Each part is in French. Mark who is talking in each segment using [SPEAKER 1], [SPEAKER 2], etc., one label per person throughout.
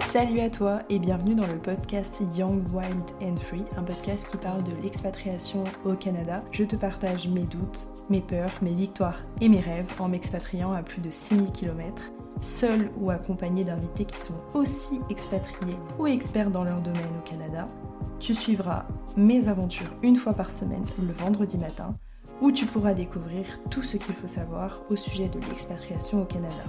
[SPEAKER 1] Salut à toi et bienvenue dans le podcast Young, Wild and Free, un podcast qui parle de l'expatriation au Canada. Je te partage mes doutes, mes peurs, mes victoires et mes rêves en m'expatriant à plus de 6000 km, seul ou accompagné d'invités qui sont aussi expatriés ou experts dans leur domaine au Canada. Tu suivras mes aventures une fois par semaine le vendredi matin où tu pourras découvrir tout ce qu'il faut savoir au sujet de l'expatriation au Canada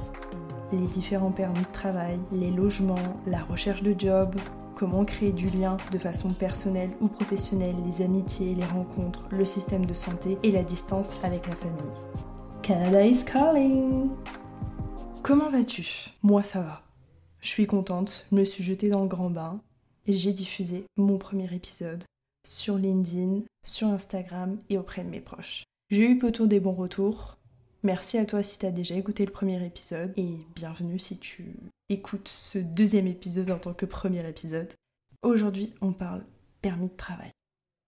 [SPEAKER 1] les différents permis de travail, les logements, la recherche de job, comment créer du lien de façon personnelle ou professionnelle, les amitiés, les rencontres, le système de santé et la distance avec la famille. Canada is calling Comment vas-tu? Moi ça va. Je suis contente, je me suis jetée dans le grand bain et j'ai diffusé mon premier épisode sur LinkedIn, sur Instagram et auprès de mes proches. J'ai eu plutôt des bons retours, Merci à toi si tu as déjà écouté le premier épisode et bienvenue si tu écoutes ce deuxième épisode en tant que premier épisode. Aujourd'hui, on parle permis de travail.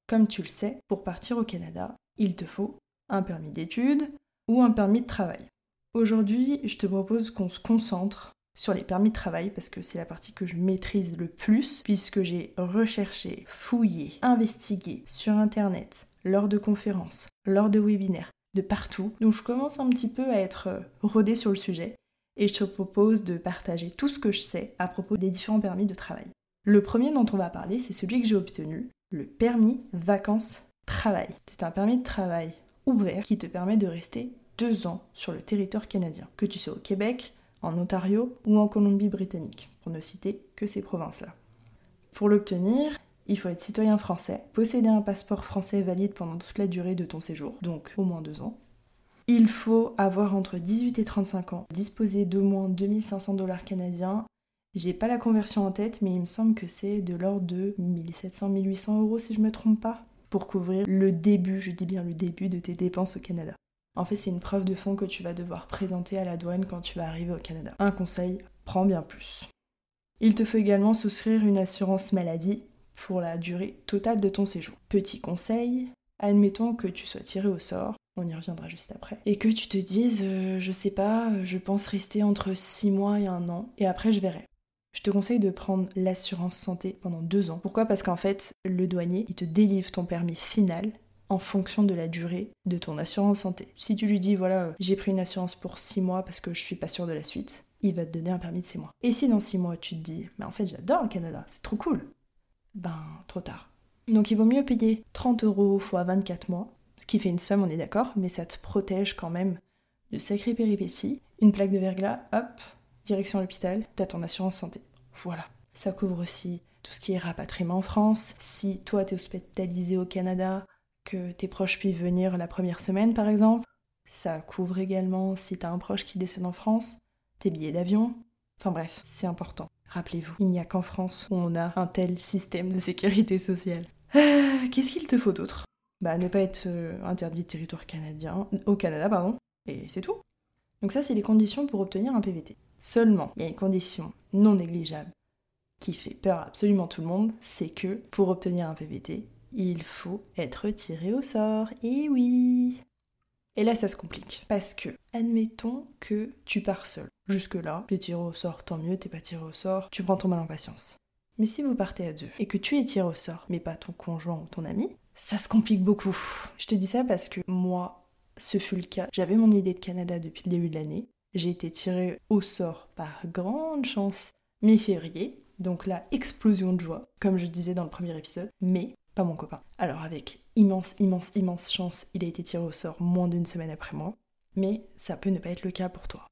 [SPEAKER 1] Comme tu le sais, pour partir au Canada, il te faut un permis d'études ou un permis de travail. Aujourd'hui, je te propose qu'on se concentre sur les permis de travail parce que c'est la partie que je maîtrise le plus puisque j'ai recherché, fouillé, investigué sur internet, lors de conférences, lors de webinaires, de partout. Donc je commence un petit peu à être euh, rodée sur le sujet et je te propose de partager tout ce que je sais à propos des différents permis de travail. Le premier dont on va parler, c'est celui que j'ai obtenu, le permis vacances-travail. C'est un permis de travail ouvert qui te permet de rester deux ans sur le territoire canadien, que tu sois au Québec, en Ontario ou en Colombie-Britannique, pour ne citer que ces provinces-là. Pour l'obtenir, il faut être citoyen français, posséder un passeport français valide pendant toute la durée de ton séjour, donc au moins deux ans. Il faut avoir entre 18 et 35 ans, disposer d'au moins 2500 dollars canadiens. J'ai pas la conversion en tête, mais il me semble que c'est de l'ordre de 1700-1800 euros si je me trompe pas, pour couvrir le début, je dis bien le début de tes dépenses au Canada. En fait, c'est une preuve de fonds que tu vas devoir présenter à la douane quand tu vas arriver au Canada. Un conseil, prends bien plus. Il te faut également souscrire une assurance maladie pour la durée totale de ton séjour. Petit conseil, admettons que tu sois tiré au sort, on y reviendra juste après, et que tu te dises, euh, je sais pas, je pense rester entre 6 mois et un an, et après je verrai. Je te conseille de prendre l'assurance santé pendant 2 ans. Pourquoi? Parce qu'en fait, le douanier, il te délivre ton permis final en fonction de la durée de ton assurance santé. Si tu lui dis, voilà, euh, j'ai pris une assurance pour 6 mois parce que je suis pas sûre de la suite, il va te donner un permis de 6 mois. Et si dans 6 mois tu te dis, mais en fait j'adore le Canada, c'est trop cool, ben trop tard. Donc il vaut mieux payer 30 euros x 24 mois, ce qui fait une somme, on est d'accord, mais ça te protège quand même de sacrées péripéties. Une plaque de verglas, hop, direction l'hôpital, t'as ton assurance santé. Voilà. Ça couvre aussi tout ce qui est rapatriement en France. Si toi t'es hospitalisé au Canada, que tes proches puissent venir la première semaine par exemple. Ça couvre également si t'as un proche qui décède en France, tes billets d'avion. Enfin bref, c'est important. Rappelez-vous, il n'y a qu'en France où on a un tel système de sécurité sociale. Euh, qu'est-ce qu'il te faut d'autre? Bah ne pas être euh, interdit de territoire canadien, au Canada, pardon, et c'est tout. Donc ça, c'est les conditions pour obtenir un PVT. Seulement, il y a une condition non négligeable qui fait peur absolument tout le monde, c'est que pour obtenir un PVT, il faut être tiré au sort. Et oui et là, ça se complique. Parce que, admettons que tu pars seul. Jusque-là, t'es tiré au sort, tant mieux, t'es pas tiré au sort, tu prends ton mal en patience. Mais si vous partez à deux et que tu es tiré au sort, mais pas ton conjoint ou ton ami, ça se complique beaucoup. Je te dis ça parce que moi, ce fut le cas. J'avais mon idée de Canada depuis le début de l'année. J'ai été tiré au sort par grande chance mi-février. Donc là, explosion de joie, comme je disais dans le premier épisode. Mais pas mon copain. Alors avec immense, immense, immense chance, il a été tiré au sort moins d'une semaine après moi, mais ça peut ne pas être le cas pour toi.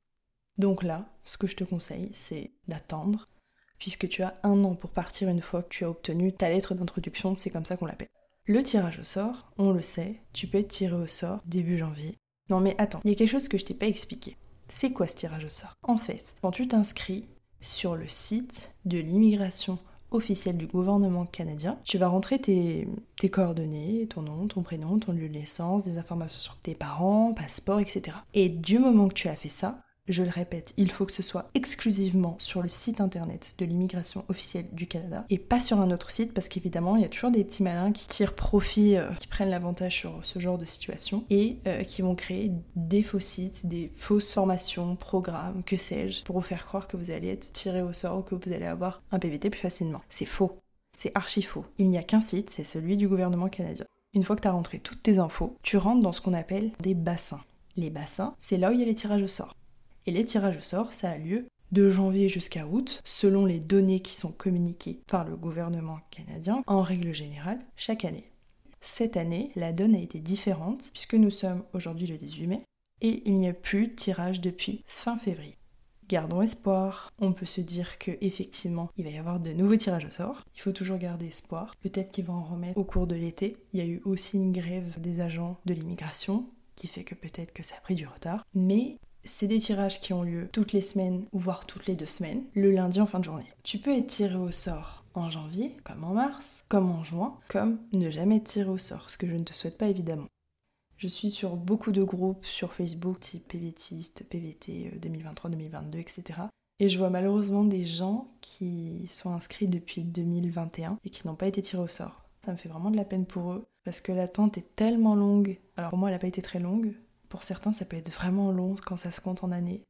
[SPEAKER 1] Donc là, ce que je te conseille, c'est d'attendre, puisque tu as un an pour partir une fois que tu as obtenu ta lettre d'introduction, c'est comme ça qu'on l'appelle. Le tirage au sort, on le sait, tu peux être tiré au sort début janvier. Non mais attends, il y a quelque chose que je t'ai pas expliqué. C'est quoi ce tirage au sort? En fait, quand tu t'inscris sur le site de l'immigration officiel du gouvernement canadien. Tu vas rentrer tes, coordonnées, ton nom, ton prénom, ton lieu de naissance, des informations sur tes parents, passeport, etc. Et du moment que tu as fait ça, Je le répète, il faut que ce soit exclusivement sur le site internet de l'immigration officielle du Canada et pas sur un autre site parce qu'évidemment il y a toujours des petits malins qui tirent profit, euh, qui prennent l'avantage sur ce genre de situation et euh, qui vont créer des faux sites, des fausses formations, programmes, que sais-je, pour vous faire croire que vous allez être tiré au sort ou que vous allez avoir un PVT plus facilement. C'est faux. C'est archi faux. Il n'y a qu'un site, c'est celui du gouvernement canadien. Une fois que tu as rentré toutes tes infos, tu rentres dans ce qu'on appelle des bassins. Les bassins, c'est là où il y a les tirages au sort. Et les tirages au sort, ça a lieu de janvier jusqu'à août, selon les données qui sont communiquées par le gouvernement canadien, en règle générale, chaque année. Cette année, la donne a été différente, puisque nous sommes aujourd'hui le 18 mai, et il n'y a plus de tirage depuis fin février. Gardons espoir. On peut se dire que effectivement, il va y avoir de nouveaux tirages au sort. Il faut toujours garder espoir. Peut-être qu'ils vont en remettre au cours de l'été. Il y a eu aussi une grève des agents de l'immigration qui fait que peut-être que ça a pris du retard. Mais c'est des tirages qui ont lieu toutes les semaines ou voire toutes les deux semaines, le lundi en fin de journée. Tu peux être tiré au sort en janvier, comme en mars, comme en juin, comme ne jamais être tiré au sort, ce que je ne te souhaite pas évidemment. Je suis sur beaucoup de groupes sur Facebook, type PVTiste, PVT 2023-2022, etc. Et je vois malheureusement des gens qui sont inscrits depuis 2021 et qui n'ont pas été tirés au sort. Ça me fait vraiment de la peine pour eux parce que l'attente est tellement longue. Alors moi, elle n'a pas été très longue, pour certains, ça peut être vraiment long quand ça se compte en années.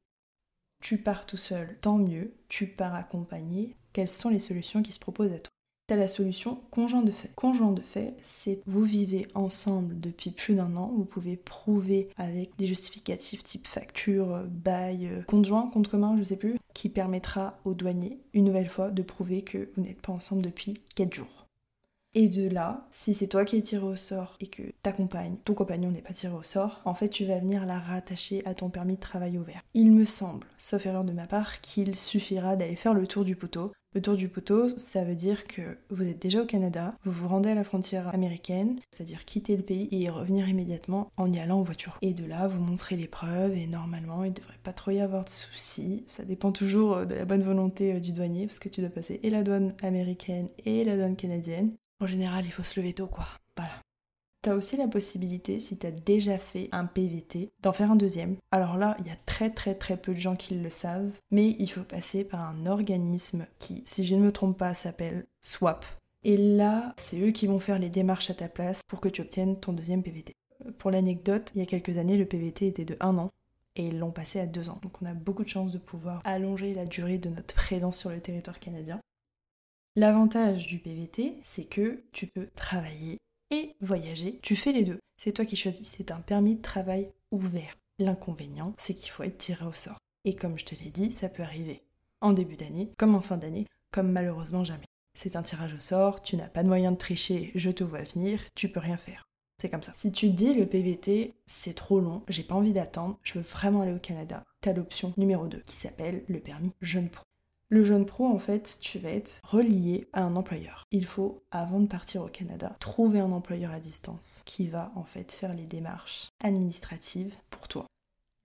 [SPEAKER 1] Tu pars tout seul, tant mieux. Tu pars accompagné. Quelles sont les solutions qui se proposent à toi? T'as la solution conjoint de fait. Conjoint de fait, c'est vous vivez ensemble depuis plus d'un an. Vous pouvez prouver avec des justificatifs type facture, bail, compte joint, compte commun, je sais plus, qui permettra aux douaniers, une nouvelle fois, de prouver que vous n'êtes pas ensemble depuis 4 jours. Et de là, si c'est toi qui es tiré au sort et que ta compagne, ton compagnon n'est pas tiré au sort, en fait tu vas venir la rattacher à ton permis de travail ouvert. Il me semble, sauf erreur de ma part, qu'il suffira d'aller faire le tour du poteau. Le tour du poteau, ça veut dire que vous êtes déjà au Canada, vous vous rendez à la frontière américaine, c'est-à-dire quitter le pays et revenir immédiatement en y allant en voiture. Et de là, vous montrez les preuves et normalement, il ne devrait pas trop y avoir de soucis. Ça dépend toujours de la bonne volonté euh, du douanier parce que tu dois passer et la douane américaine et la douane canadienne. En général, il faut se lever tôt, quoi. Voilà. T'as aussi la possibilité, si t'as déjà fait un PVT, d'en faire un deuxième. Alors là, il y a très très très peu de gens qui le savent, mais il faut passer par un organisme qui, si je ne me trompe pas, s'appelle SWAP. Et là, c'est eux qui vont faire les démarches à ta place pour que tu obtiennes ton deuxième PVT. Pour l'anecdote, il y a quelques années, le PVT était de un an et ils l'ont passé à deux ans. Donc on a beaucoup de chance de pouvoir allonger la durée de notre présence sur le territoire canadien. L'avantage du PVT, c'est que tu peux travailler et voyager. Tu fais les deux. C'est toi qui choisis. C'est un permis de travail ouvert. L'inconvénient, c'est qu'il faut être tiré au sort. Et comme je te l'ai dit, ça peut arriver en début d'année, comme en fin d'année, comme malheureusement jamais. C'est un tirage au sort, tu n'as pas de moyen de tricher, je te vois venir, tu peux rien faire. C'est comme ça. Si tu te dis le PVT, c'est trop long, j'ai pas envie d'attendre, je veux vraiment aller au Canada, t'as l'option numéro 2 qui s'appelle le permis jeune pro. Le jeune pro, en fait, tu vas être relié à un employeur. Il faut, avant de partir au Canada, trouver un employeur à distance qui va en fait faire les démarches administratives pour toi.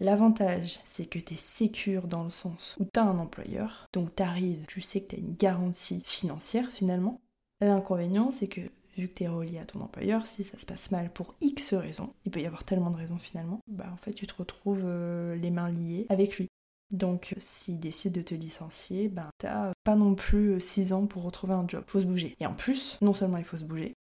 [SPEAKER 1] L'avantage, c'est que tu es sécure dans le sens où tu as un employeur, donc tu arrives, tu sais que tu as une garantie financière finalement. L'inconvénient, c'est que vu que tu es relié à ton employeur, si ça se passe mal pour X raisons, il peut y avoir tellement de raisons finalement, bah en fait tu te retrouves euh, les mains liées avec lui. Donc s'il décide de te licencier, ben t'as pas non plus 6 ans pour retrouver un job. Faut se bouger. Et en plus, non seulement il faut se bouger,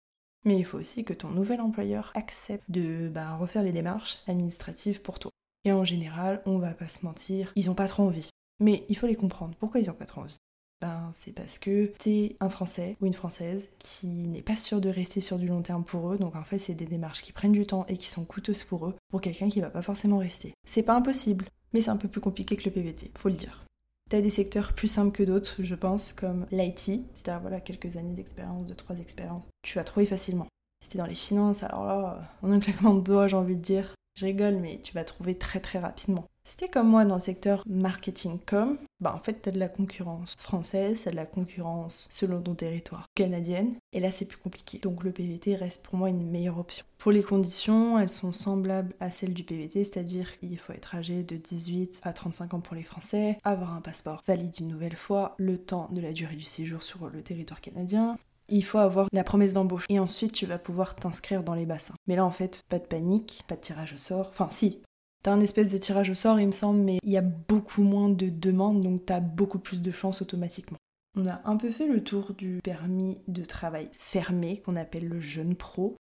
[SPEAKER 1] mais il faut aussi que ton nouvel employeur accepte de ben, refaire les démarches administratives pour toi. Et en général, on va pas se mentir, ils ont pas trop envie. Mais il faut les comprendre. Pourquoi ils ont pas trop envie? Ben, c'est parce que t'es un Français ou une Française qui n'est pas sûr de rester sur du long terme pour eux, donc en fait c'est des démarches qui prennent du temps et qui sont coûteuses pour eux, pour quelqu'un qui va pas forcément rester. C'est pas impossible, mais c'est un peu plus compliqué que le PVT, faut le dire. T'as des secteurs plus simples que d'autres, je pense, comme l'IT, si t'as voilà, quelques années d'expérience, de trois expériences, tu vas trouver facilement. Si t'es dans les finances, alors là, en un claquement de doigts, j'ai envie de dire, je rigole, mais tu vas trouver très très rapidement. Si t'es comme moi dans le secteur marketing com, bah en fait t'as de la concurrence française, t'as de la concurrence selon ton territoire canadienne, et là c'est plus compliqué. Donc le PVT reste pour moi une meilleure option. Pour les conditions, elles sont semblables à celles du PVT, c'est-à-dire qu'il faut être âgé de 18 à 35 ans pour les Français, avoir un passeport valide une nouvelle fois, le temps de la durée du séjour sur le territoire canadien, il faut avoir la promesse d'embauche et ensuite tu vas pouvoir t'inscrire dans les bassins. Mais là en fait, pas de panique, pas de tirage au sort. Enfin si, T'as un espèce de tirage au sort, il me semble, mais il y a beaucoup moins de demandes, donc t'as beaucoup plus de chances automatiquement. On a un peu fait le tour du permis de travail fermé qu'on appelle le jeune pro.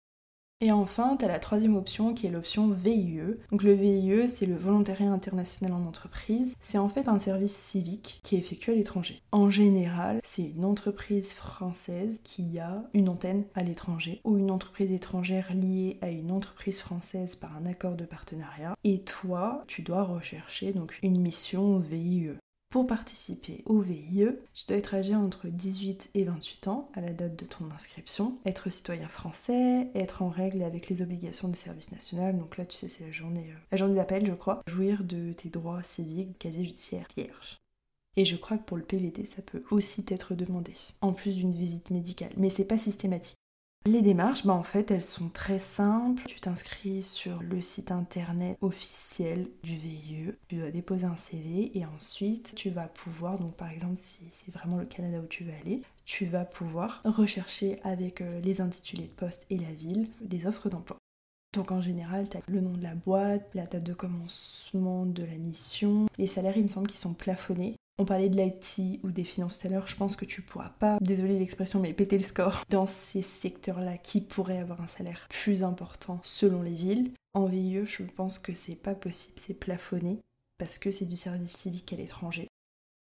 [SPEAKER 1] Et enfin, tu as la troisième option qui est l'option VIE. Donc le VIE, c'est le volontariat international en entreprise. C'est en fait un service civique qui est effectué à l'étranger. En général, c'est une entreprise française qui a une antenne à l'étranger ou une entreprise étrangère liée à une entreprise française par un accord de partenariat. Et toi, tu dois rechercher donc une mission VIE. Pour participer au VIE, tu dois être âgé entre 18 et 28 ans à la date de ton inscription, être citoyen français, être en règle avec les obligations du service national, donc là tu sais c'est la journée, euh, la journée d'appel je crois, jouir de tes droits civiques, casier judiciaire vierge. Et je crois que pour le PVT, ça peut aussi être demandé, en plus d'une visite médicale, mais c'est pas systématique. Les démarches, bah en fait, elles sont très simples. Tu t'inscris sur le site internet officiel du VIE, tu dois déposer un CV et ensuite tu vas pouvoir, donc par exemple si c'est vraiment le Canada où tu veux aller, tu vas pouvoir rechercher avec euh, les intitulés de poste et la ville des offres d'emploi. Donc en général, tu as le nom de la boîte, la date de commencement de la mission. Les salaires, il me semble qu'ils sont plafonnés. On parlait de l'IT ou des finances tout à l'heure, je pense que tu pourras pas, désolé l'expression, mais péter le score dans ces secteurs-là qui pourraient avoir un salaire plus important selon les villes. En VIE, je pense que c'est pas possible, c'est plafonné parce que c'est du service civique à l'étranger.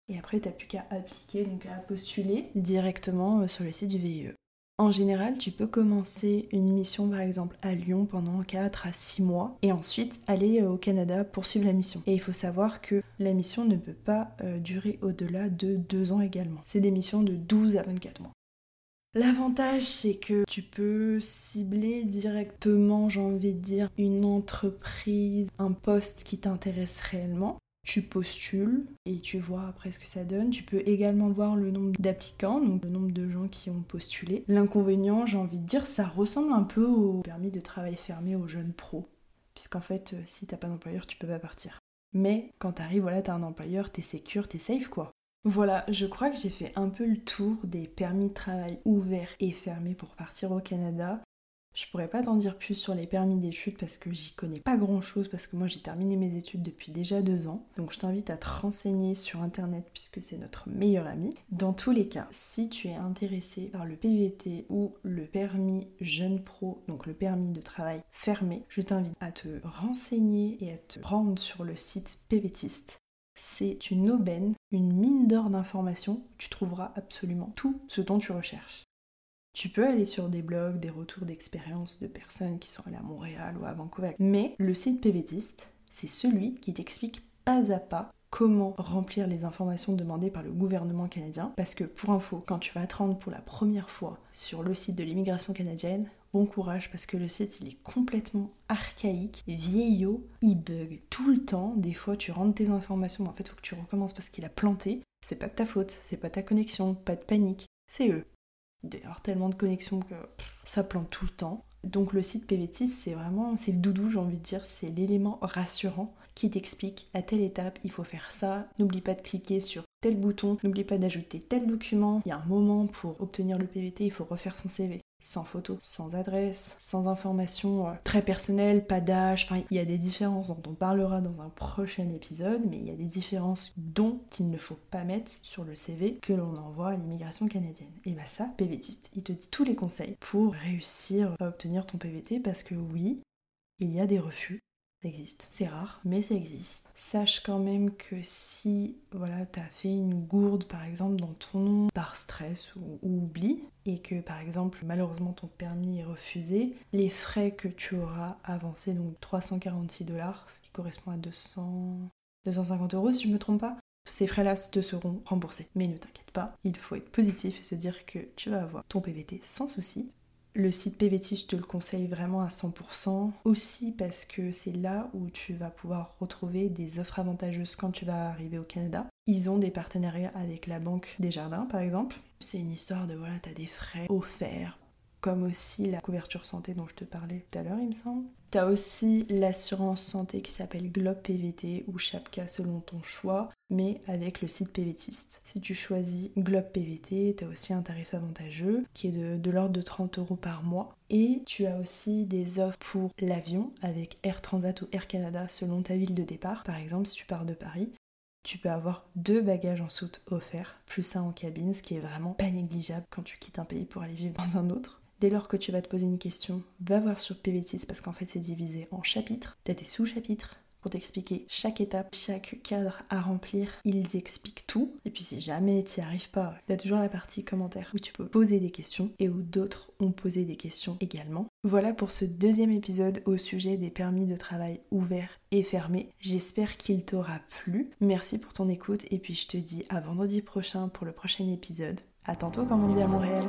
[SPEAKER 1] Et après, t'as plus qu'à appliquer, donc à postuler directement euh, sur le site du VIE. En général, tu peux commencer une mission par exemple à Lyon pendant 4 à 6 mois et ensuite aller euh, au Canada pour suivre la mission. Et il faut savoir que la mission ne peut pas euh, durer au-delà de 2 ans également. C'est des missions de 12 à 24 mois. L'avantage, c'est que tu peux cibler directement, j'ai envie de dire, une entreprise, un poste qui t'intéresse réellement tu postules et tu vois après ce que ça donne. Tu peux également voir le nombre d'applicants, donc le nombre de gens qui ont postulé. L'inconvénient, j'ai envie de dire, ça ressemble un peu au permis de travail fermé aux jeunes pros. Puisqu'en fait, euh, si t'as pas d'employeur, tu peux pas partir. Mais quand t'arrives, voilà, t'as un employeur, t'es secure, t'es safe quoi. Voilà, je crois que j'ai fait un peu le tour des permis de travail ouverts et fermés pour partir au Canada. Je pourrais pas t'en dire plus sur les permis d'études parce que j'y connais pas grand chose parce que moi j'ai terminé mes études depuis déjà deux ans. Donc je t'invite à te renseigner sur internet puisque c'est notre meilleur ami. Dans tous les cas, si tu es intéressé par le PVT ou le permis jeune pro, donc le permis de travail fermé, je t'invite à te renseigner et à te rendre sur le site PVTiste. C'est une aubaine, une mine d'or d'informations. Tu trouveras absolument tout ce dont tu recherches. Tu peux aller sur des blogs, des retours d'expérience de personnes qui sont allées à Montréal ou à Vancouver. Mais le site PVTiste, c'est celui qui t'explique pas à pas comment remplir les informations demandées par le gouvernement canadien. Parce que pour info, quand tu vas te rendre pour la première fois sur le site de l'immigration canadienne, bon courage parce que le site il est complètement archaïque, vieillot, il bug tout le temps. Des fois tu rentres tes informations, en fait faut que tu recommences parce qu'il a planté. C'est pas de ta faute, c'est pas ta connexion, pas de panique, c'est eux. D'ailleurs, tellement de connexions que ça plante tout le temps. Donc le site PVTIS, c'est vraiment, c'est le doudou, j'ai envie de dire, c'est l'élément rassurant qui t'explique à telle étape, il faut faire ça, n'oublie pas de cliquer sur tel bouton, n'oublie pas d'ajouter tel document, il y a un moment pour obtenir le PVT, il faut refaire son CV sans photo, sans adresse, sans information euh, très personnelle, pas d'âge, enfin il y a des différences dont on parlera dans un prochain épisode, mais il y a des différences dont il ne faut pas mettre sur le CV que l'on envoie à l'immigration canadienne. Et bah ça, PVTiste, il te dit tous les conseils pour réussir à obtenir ton PVT parce que oui, il y a des refus, existe. C'est rare, mais ça existe. Sache quand même que si voilà, tu as fait une gourde par exemple dans ton nom par stress ou, oubli, et que par exemple malheureusement ton permis est refusé, les frais que tu auras avancés, donc 346 dollars, ce qui correspond à 200... 250 euros si je me trompe pas, ces frais-là te seront remboursés. Mais ne t'inquiète pas, il faut être positif et se dire que tu vas avoir ton PVT sans souci. Le site PVT, je te le conseille vraiment à 100%, aussi parce que c'est là où tu vas pouvoir retrouver des offres avantageuses quand tu vas arriver au Canada. Ils ont des partenariats avec la Banque des Jardins, par exemple. C'est une histoire de voilà, t'as des frais offerts, comme aussi la couverture santé dont je te parlais tout à l'heure, il me semble. T'as aussi l'assurance santé qui s'appelle Globe PVT ou Chapka selon ton choix, mais avec le site PVTiste. Si tu choisis Globe PVT, t'as aussi un tarif avantageux qui est de, de l'ordre de 30 euros par mois. Et tu as aussi des offres pour l'avion avec Air Transat ou Air Canada selon ta ville de départ. Par exemple, si tu pars de Paris, tu peux avoir deux bagages en soute offerts, plus un en cabine, ce qui est vraiment pas négligeable quand tu quittes un pays pour aller vivre dans un autre. Dès lors que tu vas te poser une question, va voir sur PV6 parce qu'en fait c'est divisé en chapitres. T'as des sous-chapitres pour t'expliquer chaque étape, chaque cadre à remplir. Ils expliquent tout. Et puis si jamais tu n'y arrives pas, il y a toujours la partie commentaire où tu peux poser des questions et où d'autres ont posé des questions également. Voilà pour ce deuxième épisode au sujet des permis de travail ouverts et fermés. J'espère qu'il t'aura plu. Merci pour ton écoute et puis je te dis à vendredi prochain pour le prochain épisode. À tantôt comme on dit à Montréal.